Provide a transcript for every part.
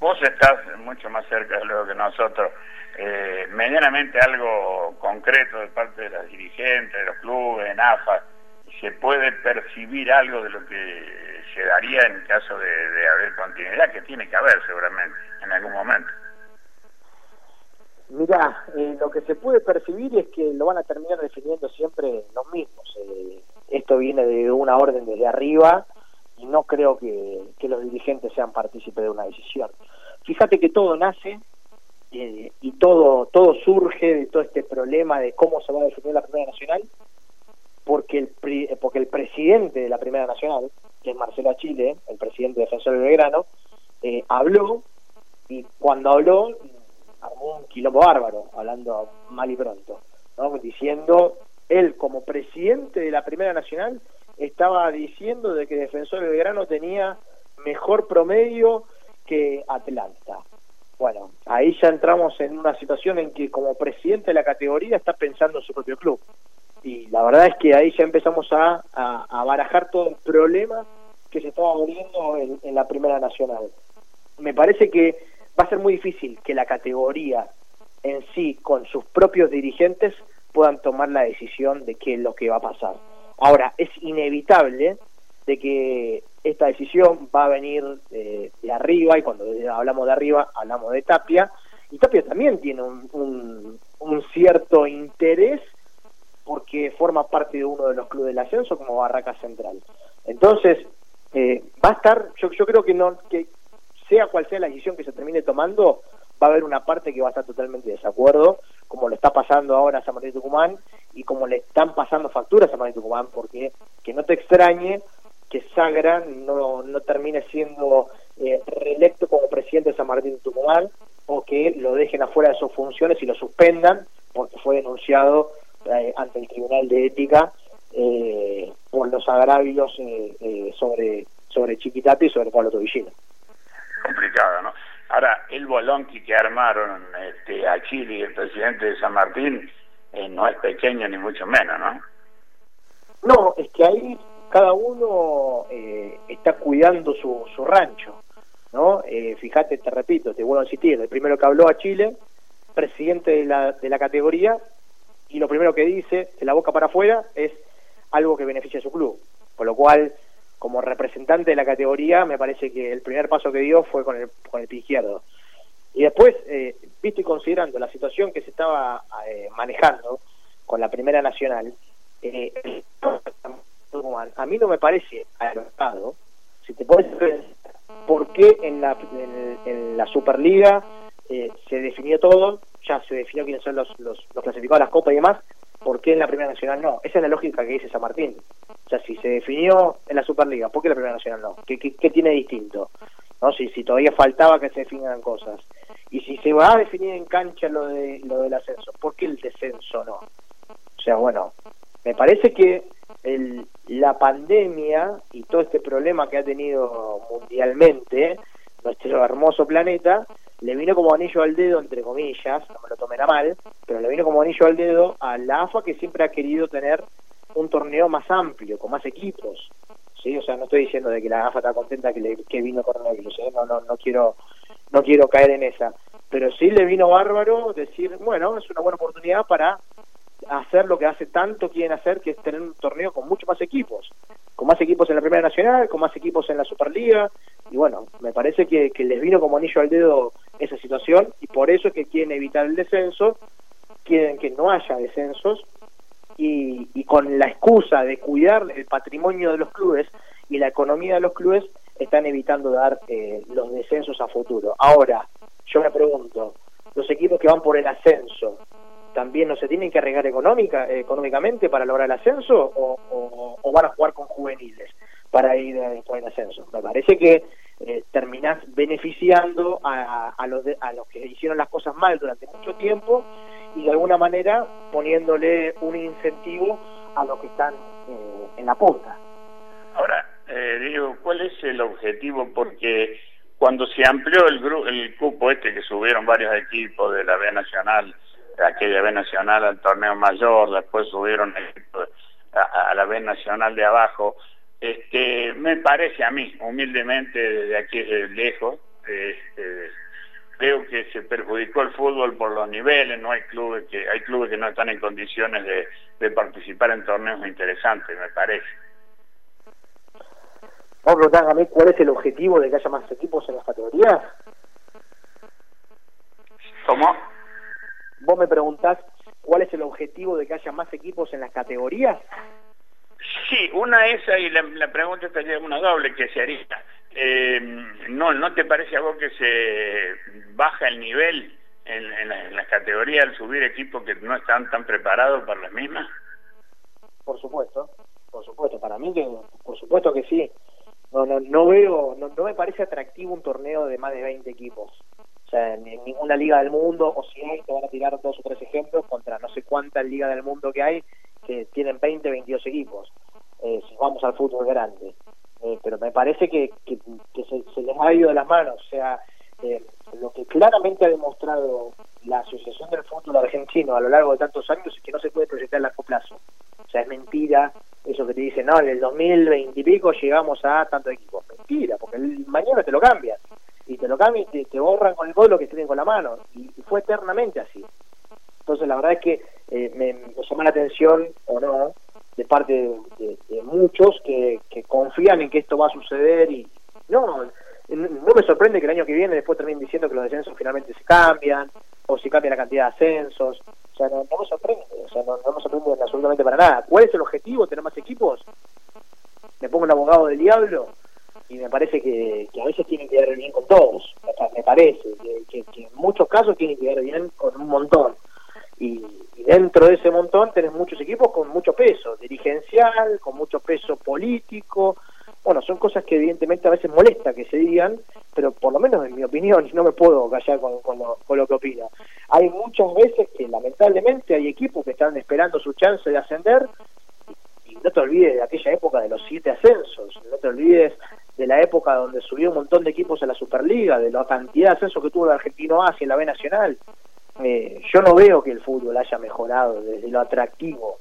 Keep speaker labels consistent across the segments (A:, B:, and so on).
A: vos estás mucho más cerca de lo que nosotros. Eh, medianamente algo concreto de parte de los dirigentes, de los clubes, en AFA, ¿se puede percibir algo de lo que se daría en caso de, haber continuidad? Que tiene que haber seguramente en algún momento.
B: Mirá, eh, lo que se puede percibir es que lo van a terminar definiendo siempre los mismos. Eh, esto viene de una orden desde arriba y no creo que, los dirigentes sean partícipes de una decisión. Fíjate que todo nace eh, y todo, todo surge de todo este problema de cómo se va a definir la Primera Nacional, porque el, porque el presidente de la Primera Nacional, que es Marcelo Chile, el presidente defensor del Belgrano, eh, habló y cuando habló armó un quilombo bárbaro, hablando mal y pronto, diciendo él como presidente de la Primera Nacional estaba diciendo de que Defensor del Belgrano tenía mejor promedio que Atlanta. Bueno, ahí ya entramos en una situación en que como presidente de la categoría está pensando en su propio club. Y la verdad es que ahí ya empezamos a, a, barajar todo el problema que se estaba abriendo en, en la Primera Nacional. Me parece que va a ser muy difícil que la categoría en sí, con sus propios dirigentes, puedan tomar la decisión de qué es lo que va a pasar. Ahora, es inevitable de que esta decisión va a venir de, arriba, y cuando hablamos de arriba, hablamos de Tapia, y Tapia también tiene un, cierto interés porque forma parte de uno de los clubes del ascenso como Barraca Central. Entonces, eh, va a estar, yo, yo creo que no que sea cual sea la decisión que se termine tomando, va a haber una parte que va a estar totalmente de desacuerdo, como lo está pasando ahora a San Martín Tucumán y como le están pasando facturas a San Martín Tucumán, porque que no te extrañe que Sagra no, no termine siendo eh, reelecto como presidente de San Martín de Tucumán o que lo dejen afuera de sus funciones y lo suspendan porque fue denunciado eh, ante el Tribunal de Ética eh, por los agravios sobre sobre Chiquitati y sobre Pablo Tobillino.
A: Complicado, ¿no? Ahora, el bolonqui que armaron este, a Chile y el presidente de San Martín eh, no es pequeño ni mucho menos, ¿no?
B: No, es que ahí cada uno eh, está cuidando su, su rancho, ¿no? Eh, fíjate, te repito, te vuelvo a insistir, el primero que habló a Chile, presidente de la, de la categoría, y lo primero que dice, de la boca para afuera, es algo que beneficia a su club. Con lo cual, como representante de la categoría, me parece que el primer paso que dio fue con el, con el pie izquierdo. Y después, eh, visto y considerando la situación que se estaba eh, manejando con la Primera Nacional, eh, a mí no me parece adelantado, si te puedes ver, por qué en la, en, la Superliga eh, se definió todo, ya se definió quiénes son los, los, clasificados a las copas y demás, ¿por qué en la Primera Nacional no? Esa es la lógica que dice San Martín. O sea, si se definió en la Superliga, ¿por qué la Primera Nacional no? ¿Qué, qué, tiene distinto? ¿No? Si, si todavía faltaba que se definieran cosas. Y si se va a definir en cancha lo, de, lo del ascenso, ¿por qué el descenso no? O sea, bueno, me parece que el, la pandemia y todo este problema que ha tenido mundialmente nuestro hermoso planeta le vino como anillo al dedo, entre comillas, no me lo tomen a mal, pero le vino como anillo al dedo a la AFA que siempre ha querido tener un torneo más amplio, con más equipos. ¿sí? O sea, no estoy diciendo de que la AFA está contenta que, le, vino coronavirus, ¿eh? no, no, no, quiero, no quiero caer en esa. Pero sí le vino bárbaro decir, bueno, es una buena oportunidad para hacer lo que hace tanto quieren hacer, que es tener un torneo con muchos más equipos, con más equipos en la Primera Nacional, con más equipos en la Superliga, y bueno, me parece que, les vino como anillo al dedo esa situación, y por eso es que quieren evitar el descenso, quieren que no haya descensos, y, y con la excusa de cuidar el patrimonio de los clubes y la economía de los clubes, están evitando dar eh, los descensos a futuro. Ahora, yo me pregunto, los equipos que van por el ascenso, también no se tienen que arriesgar económica, económicamente para lograr el ascenso o, van a jugar con juveniles para ir por el ascenso. Me parece que eh, terminás beneficiando a, los a los que hicieron las cosas mal durante mucho tiempo y de alguna manera poniéndole un incentivo a los que están eh, en la punta.
A: Ahora, eh, digo, ¿cuál es el objetivo? Porque cuando se amplió el, el cupo este que subieron varios equipos de la B Nacional, aquella B Nacional al torneo mayor, después subieron a, la B Nacional de abajo. Este, me parece a mí, humildemente, desde aquí lejos, este, fútbol por los niveles, no hay clubes que hay clubes que no están en condiciones de, de participar en torneos interesantes, me parece.
B: Vamos a preguntar a mí cuál es el objetivo de que haya más equipos en las categorías.
A: ¿Cómo?
B: Vos me preguntás cuál es el objetivo de que haya más equipos en las categorías.
A: Sí, una es y la, la pregunta estaría una doble que se haría. Eh, no, ¿No te parece a vos que se baja el nivel en, en, la, en las categorías al subir equipos que no están tan preparados para las mismas?
B: Por supuesto, por supuesto, para mí que, por supuesto que sí. No, no, no veo, no, no me parece atractivo un torneo de más de 20 equipos. O sea, en, ninguna liga del mundo, o si hay, te van a tirar dos o tres ejemplos contra no sé cuántas ligas del mundo que hay que tienen 20, 22 equipos. Eh, si vamos al fútbol grande. Eh, pero me parece que, que, que se, se, les ha ido de las manos. O sea, eh, lo que claramente ha demostrado la Asociación del Fútbol Argentino a lo largo de tantos años es que no se puede proyectar a largo plazo. O sea, es mentira eso que te dicen, no, en el 2020 y pico llegamos a tanto equipo. Mentira, porque el, mañana te lo cambian. Y te lo cambian y te, te borran con el gol lo que tienen con la mano. Y, fue eternamente así. Entonces, la verdad es que eh, me, me llama la atención, o no, de parte de, muchos que, que, confían en que esto va a suceder y no, no me sorprende que el año que viene después terminen diciendo que los descensos finalmente se cambian o si cambia la cantidad de ascensos, o sea, no, no me sorprende, o sea, no, no me sorprende absolutamente para nada. ¿Cuál es el objetivo? ¿Tener más equipos? Me pongo un abogado del diablo y me parece que, que a veces tienen que ver bien con todos, me parece, que, en muchos casos tienen que ver bien con un montón y, y, dentro de ese montón tenés muchos equipos con mucho peso dirigencial, con mucho peso político. Bueno, son cosas que evidentemente a veces molesta que se digan, pero por lo menos en mi opinión, no me puedo callar con, con, lo, con lo que opina. Hay muchas veces que lamentablemente hay equipos que están esperando su chance de ascender y no te olvides de aquella época de los siete ascensos, no te olvides de la época donde subió un montón de equipos a la Superliga, de la cantidad de ascensos que tuvo el Argentino A hacia la B Nacional eh, yo no veo que el fútbol haya mejorado desde lo atractivo,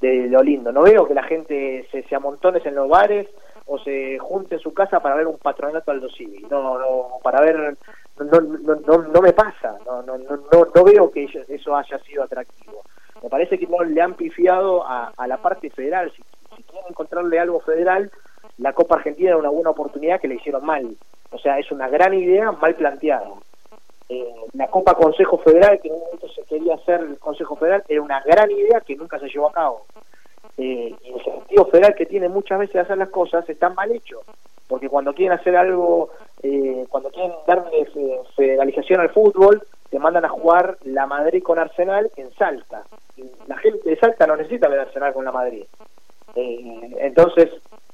B: de lo lindo. No veo que la gente se, se amontones en los bares o se junte en su casa para ver un patronato Aldo Civi. No, no, para ver, no, no, no, no me pasa, no, no, no, no veo que eso haya sido atractivo. Me parece que no le han pifiado a, a la parte federal. Si, si quieren encontrarle algo federal, la Copa Argentina era una buena oportunidad que le hicieron mal. O sea, es una gran idea mal planteada eh, la Copa Consejo Federal, que en un momento se quería hacer el Consejo Federal, era una gran idea que nunca se llevó a cabo. Eh, y el sentido federal que tiene muchas veces de hacer las cosas está mal hecho, porque cuando quieren hacer algo, eh, cuando quieren darle federalización al fútbol, te mandan a jugar la Madrid con Arsenal en Salta. Y la gente de Salta no necesita ver Arsenal con la Madrid. Eh, entonces,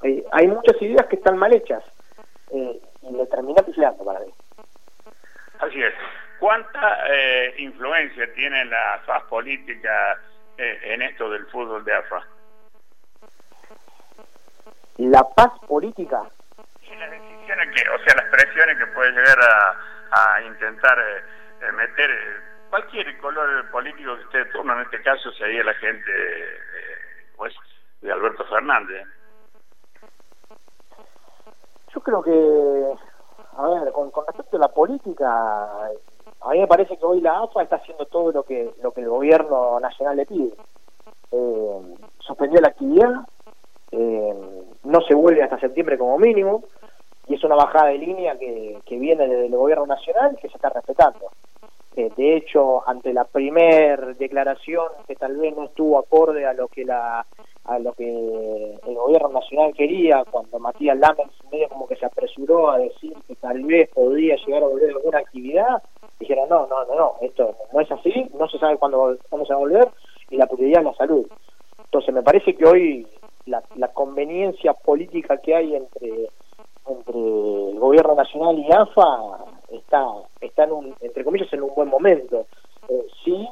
B: eh, hay muchas ideas que están mal hechas eh, y le termina pifiando para mí.
A: Así es. ¿Cuánta eh, influencia tiene la FAS política eh, en esto del fútbol de AFA?
B: ¿La paz política?
A: Sí, las decisiones que, o sea, las presiones que puede llegar a, a intentar eh, meter eh, cualquier color político que de turno, en este caso sería la gente pues, de Alberto Fernández.
B: Yo creo que a ver, con, respecto a la política, a mí me parece que hoy la AFA está haciendo todo lo que lo que el gobierno nacional le pide. Eh, suspendió la actividad, eh, no se vuelve hasta septiembre como mínimo, y es una bajada de línea que, que viene desde el gobierno nacional que se está respetando. Eh, de hecho, ante la primer declaración que tal vez no estuvo acorde a lo que la a lo que el gobierno nacional quería, cuando Matías Lammers medio como que se apresuró a decir que tal vez podría llegar a volver alguna actividad, dijeron no, no, no, no, esto no es así, no se sabe cuándo vamos a volver y la prioridad es la salud. Entonces me parece que hoy la, la conveniencia política que hay entre entre el gobierno nacional y AFA está está en un entre comillas en un buen momento eh, sí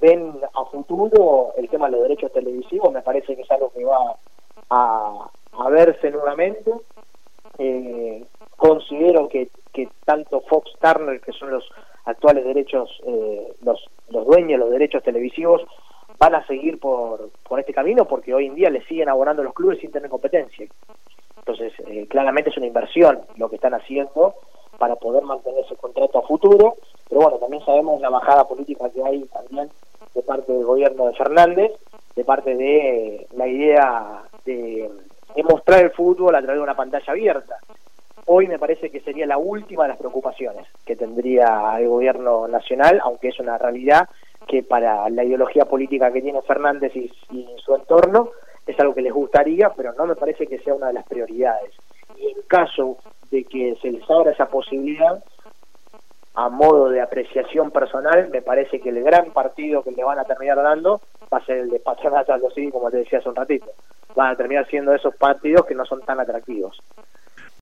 B: ven a futuro el tema de los derechos televisivos, me parece que es algo que va a, a verse nuevamente. Eh, considero que, que tanto Fox Turner, que son los actuales derechos, eh, los, dueños de los derechos televisivos, van a seguir por, por este camino porque hoy en día le siguen abonando los clubes sin tener competencia. Entonces, eh, claramente es una inversión lo que están haciendo para poder mantener ese contrato a futuro, pero bueno, también sabemos la bajada política que hay también de parte del gobierno de Fernández, de parte de la idea de, de mostrar el fútbol a través de una pantalla abierta. Hoy me parece que sería la última de las preocupaciones que tendría el gobierno nacional, aunque es una realidad que para la ideología política que tiene Fernández y, y su entorno es algo que les gustaría, pero no me parece que sea una de las prioridades. Y en caso de que se les abra esa posibilidad, a modo de apreciación personal, me parece que el gran partido que le van a terminar dando va a ser el de Patronato Aldo como te decía hace un ratito. Van a terminar siendo esos partidos que no son tan atractivos.